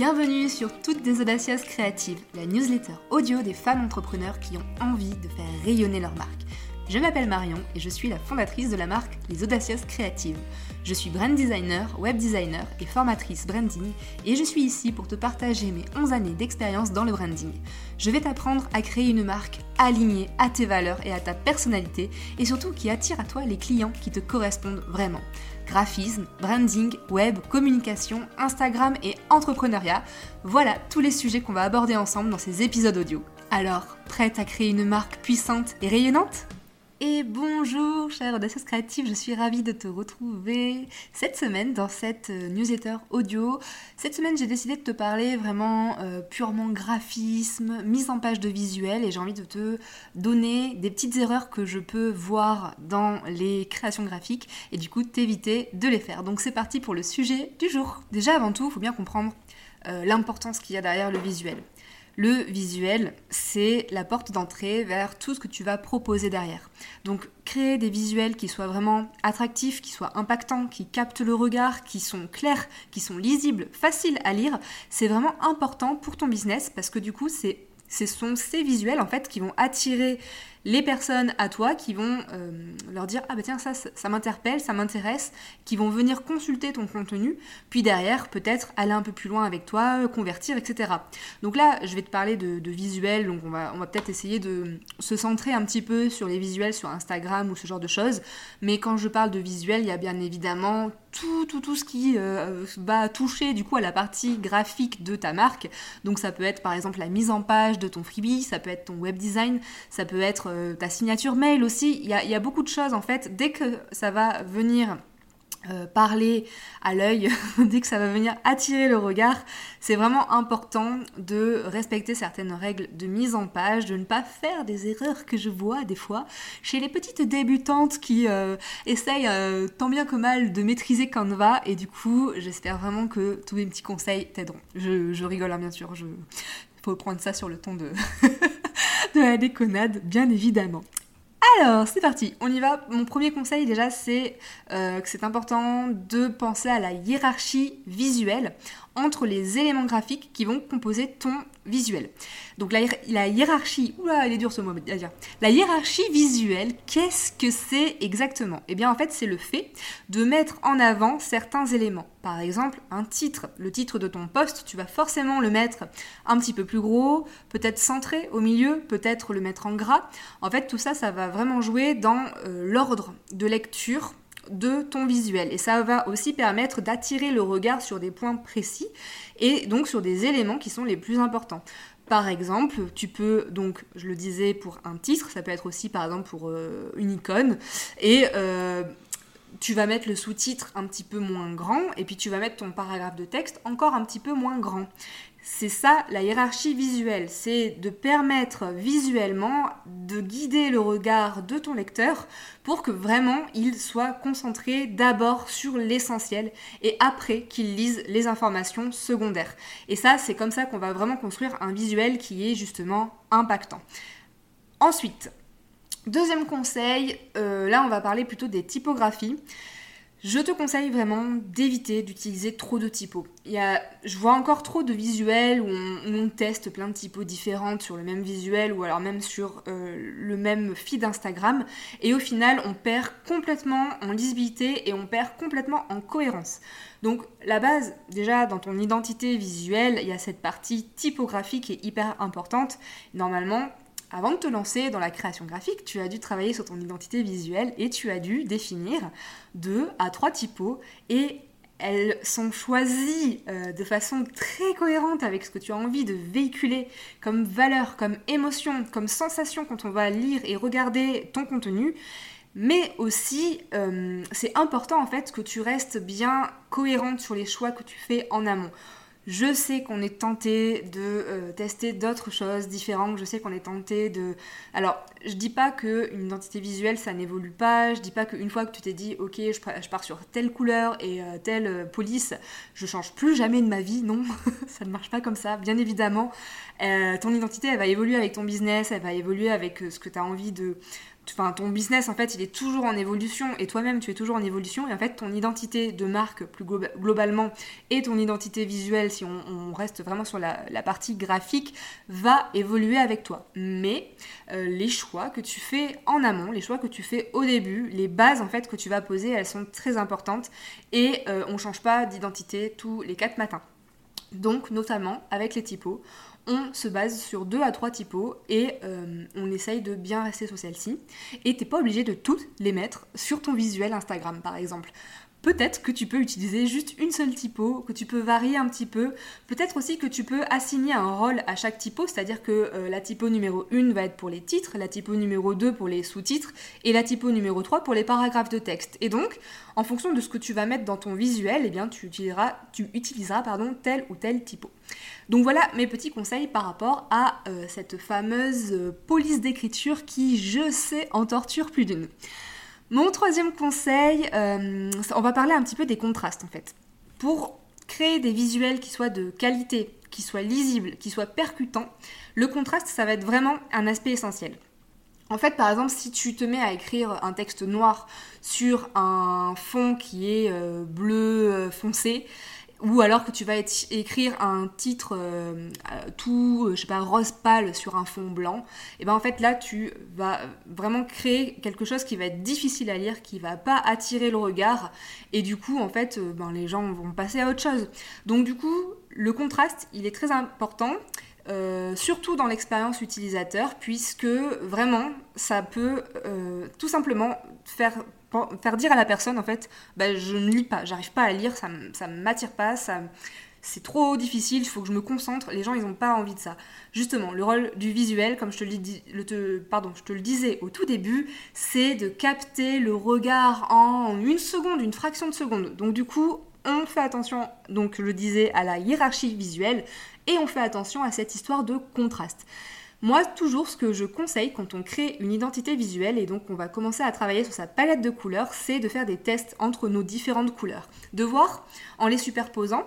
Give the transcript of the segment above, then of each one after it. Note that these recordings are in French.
Bienvenue sur Toutes des Audacieuses Créatives, la newsletter audio des femmes entrepreneurs qui ont envie de faire rayonner leur marque. Je m'appelle Marion et je suis la fondatrice de la marque Les Audacieuses Créatives. Je suis brand designer, web designer et formatrice branding et je suis ici pour te partager mes 11 années d'expérience dans le branding. Je vais t'apprendre à créer une marque alignée à tes valeurs et à ta personnalité et surtout qui attire à toi les clients qui te correspondent vraiment graphisme, branding, web, communication, Instagram et entrepreneuriat. Voilà tous les sujets qu'on va aborder ensemble dans ces épisodes audio. Alors, prête à créer une marque puissante et rayonnante? Et bonjour chère audacieuses créative, je suis ravie de te retrouver cette semaine dans cette euh, newsletter audio. Cette semaine j'ai décidé de te parler vraiment euh, purement graphisme, mise en page de visuel et j'ai envie de te donner des petites erreurs que je peux voir dans les créations graphiques et du coup t'éviter de les faire. Donc c'est parti pour le sujet du jour. Déjà avant tout, il faut bien comprendre euh, l'importance qu'il y a derrière le visuel. Le visuel, c'est la porte d'entrée vers tout ce que tu vas proposer derrière. Donc créer des visuels qui soient vraiment attractifs, qui soient impactants, qui captent le regard, qui sont clairs, qui sont lisibles, faciles à lire, c'est vraiment important pour ton business parce que du coup, c'est ce sont ces visuels en fait qui vont attirer les personnes à toi qui vont euh, leur dire ah bah tiens ça m'interpelle, ça m'intéresse, qui vont venir consulter ton contenu, puis derrière peut-être aller un peu plus loin avec toi, euh, convertir, etc. Donc là je vais te parler de, visuels, donc on va, on va peut-être essayer de se centrer un petit peu sur les visuels sur Instagram ou ce genre de choses, mais quand je parle de visuels, il y a bien évidemment tout, tout, tout ce qui euh, va toucher du coup à la partie graphique de ta marque. Donc ça peut être par exemple la mise en page de ton freebie, ça peut être ton web design, ça peut être euh, ta signature mail aussi. Il y a, beaucoup de choses en fait. Dès que ça va venir euh, parler à l'œil, dès que ça va venir attirer le regard, c'est vraiment important de respecter certaines règles de mise en page, de ne pas faire des erreurs que je vois des fois chez les petites débutantes qui euh, essayent tant bien que mal de maîtriser Canva et du coup j'espère vraiment que tous mes petits conseils t'aideront. Je, rigole hein, bien sûr, je faut prendre ça sur le ton de déconnade, bien évidemment. Alors, c'est parti, on y va. Mon premier conseil déjà, c'est euh, que c'est important de penser à la hiérarchie visuelle entre les éléments graphiques qui vont composer ton visuel. Donc la, hiérarchie, oula, elle est dure ce mot. La hiérarchie visuelle, qu'est-ce que c'est exactement? Eh bien en fait c'est le fait de mettre en avant certains éléments. Par exemple un titre, le titre de ton poste, tu vas forcément le mettre un petit peu plus gros, peut-être centré au milieu, peut-être le mettre en gras. En fait tout ça, ça va vraiment jouer dans euh, l'ordre de lecture de ton visuel. Et ça va aussi permettre d'attirer le regard sur des points précis et donc sur des éléments qui sont les plus importants. Par exemple, tu peux, donc je le disais pour un titre, ça peut être aussi par exemple pour euh, une icône, et euh, tu vas mettre le sous-titre un petit peu moins grand, et puis tu vas mettre ton paragraphe de texte encore un petit peu moins grand. C'est ça la hiérarchie visuelle, c'est de permettre visuellement de guider le regard de ton lecteur pour que vraiment il soit concentré d'abord sur l'essentiel et après qu'il lise les informations secondaires. Et ça, c'est comme ça qu'on va vraiment construire un visuel qui est justement impactant. Ensuite, deuxième conseil, euh, là on va parler plutôt des typographies. Je te conseille vraiment d'éviter d'utiliser trop de typos. Il y a, je vois encore trop de visuels où on, teste plein de typos différentes sur le même visuel ou alors même sur euh, le même feed Instagram et au final on perd complètement en lisibilité et on perd complètement en cohérence. Donc la base, déjà dans ton identité visuelle, il y a cette partie typographique qui est hyper importante. Normalement, avant de te lancer dans la création graphique, tu as dû travailler sur ton identité visuelle et tu as dû définir deux à trois typos et elles sont choisies euh, de façon très cohérente avec ce que tu as envie de véhiculer comme valeur, comme émotion, comme sensation quand on va lire et regarder ton contenu. Mais aussi, euh, c'est important en fait que tu restes bien cohérente sur les choix que tu fais en amont. Je sais qu'on est tenté de euh, tester d'autres choses différentes. Je sais qu'on est tenté de. Alors, je dis pas qu'une identité visuelle ça n'évolue pas. Je dis pas qu'une fois que tu t'es dit, ok, je, pars sur telle couleur et euh, telle euh, police, je change plus jamais de ma vie. Non, ça ne marche pas comme ça. Bien évidemment, ton identité elle va évoluer avec ton business, elle va évoluer avec ce que tu as envie de enfin ton business en fait il est toujours en évolution et toi-même tu es toujours en évolution. Et en fait ton identité de marque plus globalement et ton identité visuelle si on, reste vraiment sur la, partie graphique va évoluer avec toi. Mais euh, les choix que tu fais en amont les choix que tu fais au début les bases en fait que tu vas poser elles sont très importantes et euh, on change pas d'identité tous les quatre matins. Donc notamment avec les typos on se base sur deux à trois typos et euh, on essaye de bien rester sur celle-ci. Et t'es pas obligé de toutes les mettre sur ton visuel Instagram par exemple. Peut-être que tu peux utiliser juste une seule typo, que tu peux varier un petit peu. Peut-être aussi que tu peux assigner un rôle à chaque typo, c'est-à-dire que euh, la typo numéro 1 va être pour les titres, la typo numéro 2 pour les sous-titres et la typo numéro 3 pour les paragraphes de texte. Et donc, en fonction de ce que tu vas mettre dans ton visuel, eh bien, tu utiliseras, tu ou tel typo. Donc voilà mes petits conseils par rapport à euh, cette fameuse euh, police d'écriture qui, je sais, en torture plus d'une. Mon troisième conseil, euh, on va parler un petit peu des contrastes en fait. Pour créer des visuels qui soient de qualité, qui soient lisibles, qui soient percutants, le contraste, ça va être vraiment un aspect essentiel. En fait, par exemple, si tu te mets à écrire un texte noir sur un fond qui est bleu foncé, ou alors que tu vas écrire un titre euh, euh, tout, euh, je sais pas, rose pâle sur un fond blanc, et ben en fait là tu vas vraiment créer quelque chose qui va être difficile à lire, qui va pas attirer le regard, et du coup en fait ben, les gens vont passer à autre chose. Donc du coup le contraste il est très important. surtout dans l'expérience utilisateur, puisque vraiment ça peut tout simplement faire faire dire à la personne en fait bah, je ne lis pas, j'arrive pas à lire, ça, ça m'attire pas, ça c'est trop difficile, il faut que je me concentre, les gens ils n'ont pas envie de ça. Justement, le rôle du visuel, comme je te, le, te, pardon, je te le disais au tout début, c'est de capter le regard en une seconde, une fraction de seconde. Donc du coup, on fait attention, donc je le disais, à la hiérarchie visuelle et on fait attention à cette histoire de contraste. Moi, toujours ce que je conseille quand on crée une identité visuelle et donc on va commencer à travailler sur sa palette de couleurs, c'est de faire des tests entre nos différentes couleurs. De voir en les superposant,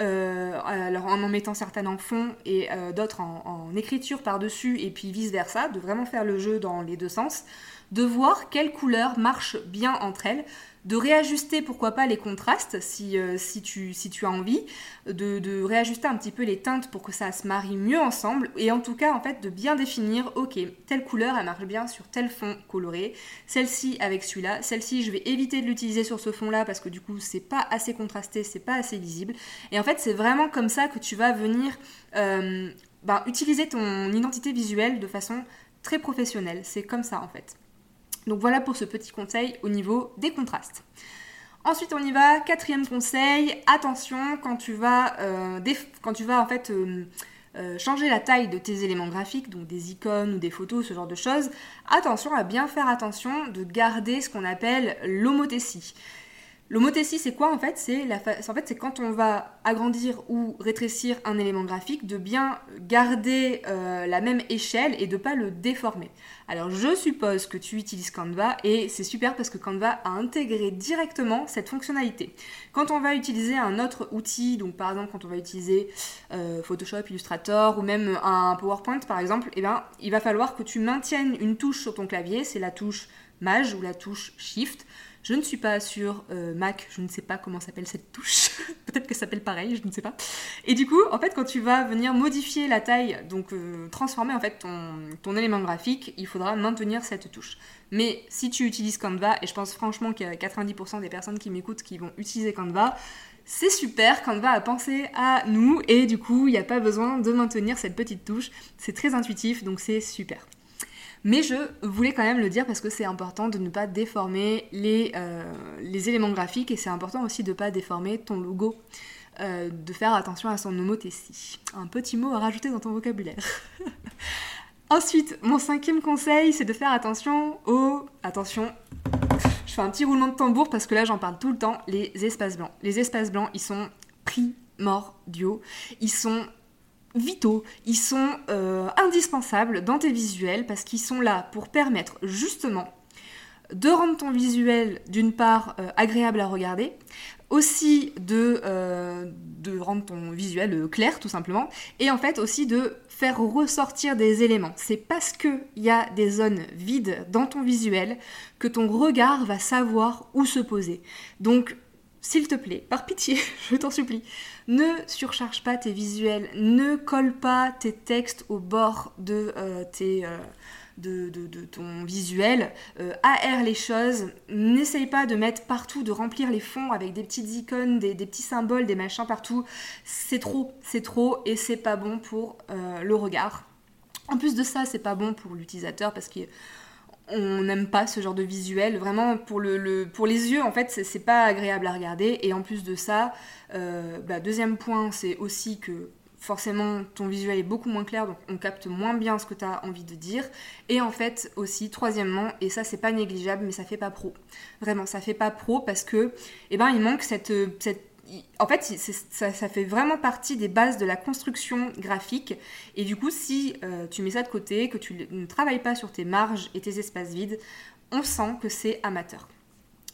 euh, alors en en mettant certaines en fond et euh, d'autres en, écriture par-dessus et puis vice-versa, de vraiment faire le jeu dans les deux sens, de voir quelles couleurs marchent bien entre elles, de réajuster pourquoi pas les contrastes si, euh, si, tu, si tu as envie, de, réajuster un petit peu les teintes pour que ça se marie mieux ensemble et en tout cas en fait de bien définir ok telle couleur elle marche bien sur tel fond coloré, celle-ci avec celui-là, celle-ci je vais éviter de l'utiliser sur ce fond là parce que du coup c'est pas assez contrasté, c'est pas assez lisible et en fait c'est vraiment comme ça que tu vas venir euh, ben, utiliser ton identité visuelle de façon très professionnelle, c'est comme ça en fait. Donc voilà pour ce petit conseil au niveau des contrastes. Ensuite, on y va. Quatrième conseil, attention quand tu vas, euh, en fait euh, euh, changer la taille de tes éléments graphiques, donc des icônes ou des photos, ce genre de choses. Attention à bien faire attention de garder ce qu'on appelle l'homothétie. L'homothétie, c'est quoi en fait? C'est en fait, c'est quand on va agrandir ou rétrécir un élément graphique, de bien garder euh, la même échelle et de pas le déformer. Alors je suppose que tu utilises Canva et c'est super parce que Canva a intégré directement cette fonctionnalité. Quand on va utiliser un autre outil, donc par exemple quand on va utiliser euh, Photoshop, Illustrator ou même un PowerPoint par exemple, eh ben, il va falloir que tu maintiennes une touche sur ton clavier, c'est la touche Maj ou la touche Shift je ne suis pas sur euh, Mac, je ne sais pas comment s'appelle cette touche. Peut-être que ça s'appelle pareil, je ne sais pas. Et du coup, en fait, quand tu vas venir modifier la taille, donc euh, transformer en fait ton, ton, élément graphique, il faudra maintenir cette touche. Mais si tu utilises Canva, et je pense franchement qu'il y a 90% des personnes qui m'écoutent qui vont utiliser Canva, c'est super, Canva a pensé à nous et du coup, il n'y a pas besoin de maintenir cette petite touche. C'est très intuitif, donc c'est super. Mais je voulais quand même le dire parce que c'est important de ne pas déformer les, euh, éléments graphiques et c'est important aussi de ne pas déformer ton logo. Euh, de faire attention à son homothétie. Un petit mot à rajouter dans ton vocabulaire. Ensuite, mon cinquième conseil, c'est de faire attention aux... Attention, je fais un petit roulement de tambour parce que là j'en parle tout le temps, les espaces blancs. Les espaces blancs, ils sont primordiaux. Ils sont vitaux, ils sont euh, indispensables dans tes visuels parce qu'ils sont là pour permettre justement de rendre ton visuel d'une part euh, agréable à regarder, aussi de, euh, de rendre ton visuel clair tout simplement. Et en fait aussi de faire ressortir des éléments. C'est parce qu'il y a des zones vides dans ton visuel que ton regard va savoir où se poser. Donc s'il te plaît, par pitié, je t'en supplie, ne surcharge pas tes visuels, ne colle pas tes textes au bord de, euh, tes, euh, de, ton visuel, euh, aère les choses, n'essaye pas de mettre partout, de remplir les fonds avec des petites icônes, des, des petits symboles, des machins partout. C'est trop, c'est trop et c'est pas bon pour le regard. En plus de ça, c'est pas bon pour l'utilisateur parce que on n'aime pas ce genre de visuel. Vraiment, pour, le, pour les yeux, en fait, c'est pas agréable à regarder. Et en plus de ça, euh, bah, deuxième point, c'est aussi que forcément ton visuel est beaucoup moins clair, donc on capte moins bien ce que tu as envie de dire. Et en fait aussi, troisièmement, et ça c'est pas négligeable, mais ça fait pas pro. Vraiment, ça fait pas pro parce que, eh ben, il manque cette, cette en fait, ça, fait vraiment partie des bases de la construction graphique. Et du coup, si euh, tu mets ça de côté, que tu ne travailles pas sur tes marges et tes espaces vides, on sent que c'est amateur.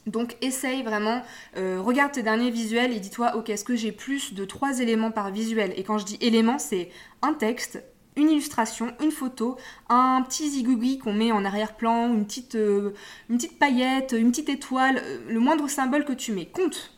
Donc essaye vraiment, euh, regarde tes derniers visuels et dis-toi, ok, est-ce que j'ai plus de trois éléments par visuel? Et quand je dis éléments, c'est un texte, une illustration, une photo, un petit zigouigui qu'on met en arrière-plan, une petite, euh, une petite paillette, une petite étoile, le moindre symbole que tu mets. Compte,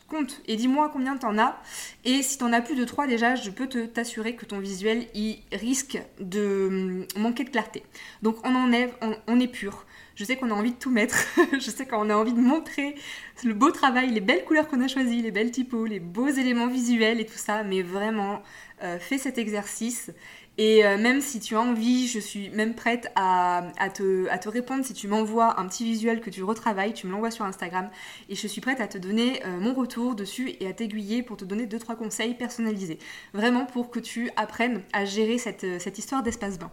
et dis-moi combien t'en as. Et si t'en as plus de 3 déjà, je peux te t'assurer que ton visuel il risque de manquer de clarté. Donc on enlève, on, est pur. Je sais qu'on a envie de tout mettre, je sais qu'on a envie de montrer le beau travail, les belles couleurs qu'on a choisies, les belles typos, les beaux éléments visuels et tout ça, mais vraiment, euh, fais cet exercice. Et euh, même si tu as envie, je suis même prête à, te, répondre. Si tu m'envoies un petit visuel que tu retravailles, tu me l'envoies sur Instagram. Et je suis prête à te donner euh, mon retour dessus et à t'aiguiller pour te donner 2-3 conseils personnalisés. Vraiment pour que tu apprennes à gérer cette, histoire d'espace blanc.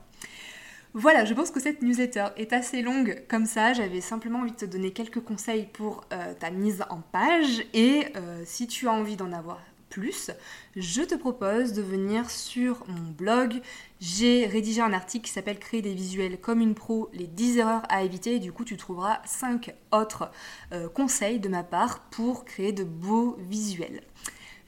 Voilà, je pense que cette newsletter est assez longue comme ça. J'avais simplement envie de te donner quelques conseils pour ta mise en page. Et si tu as envie d'en avoir plus, je te propose de venir sur mon blog. J'ai rédigé un article qui s'appelle Créer des visuels comme une pro, les 10 erreurs à éviter. Et du coup, tu trouveras 5 autres euh, conseils de ma part pour créer de beaux visuels.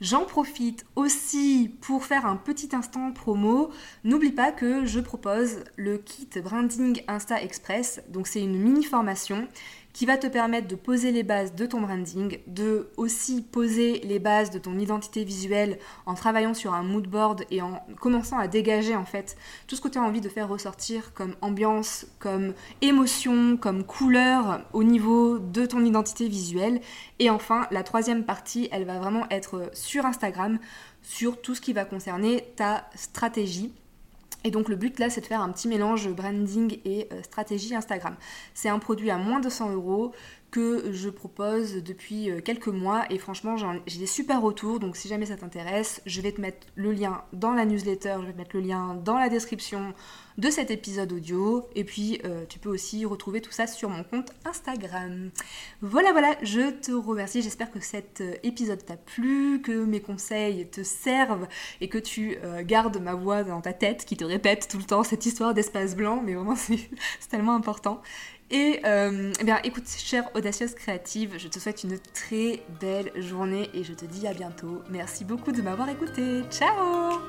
J'en profite aussi pour faire un petit instant promo. N'oublie pas que je propose le kit Branding Insta Express. Donc c'est une mini formation qui va te permettre de poser les bases de ton branding, de aussi poser les bases de ton identité visuelle en travaillant sur un mood board et en commençant à dégager en fait tout ce que tu as envie de faire ressortir comme ambiance, comme émotion, comme couleur au niveau de ton identité visuelle. Et enfin, la troisième partie, elle va vraiment être sur Instagram, sur tout ce qui va concerner ta stratégie et donc le but là, c'est de faire un petit mélange branding et euh, stratégie Instagram. C'est un produit à moins de 100 euros que je propose depuis euh, quelques mois. Et franchement j'ai des super retours. Donc si jamais ça t'intéresse je vais te mettre le lien dans la newsletter, je vais te mettre le lien dans la description de cet épisode audio. Et puis euh, tu peux aussi retrouver tout ça sur mon compte Instagram. Voilà voilà, je te remercie, j'espère que cet euh, épisode t'a plu, que mes conseils te servent et que tu gardes ma voix dans ta tête qui te répète tout le temps cette histoire d'espace blanc. Mais vraiment c'est tellement important et euh, eh bien, écoute, chère audacieuse créative, je te souhaite une très belle journée et je te dis à bientôt. Merci beaucoup de m'avoir écouté. Ciao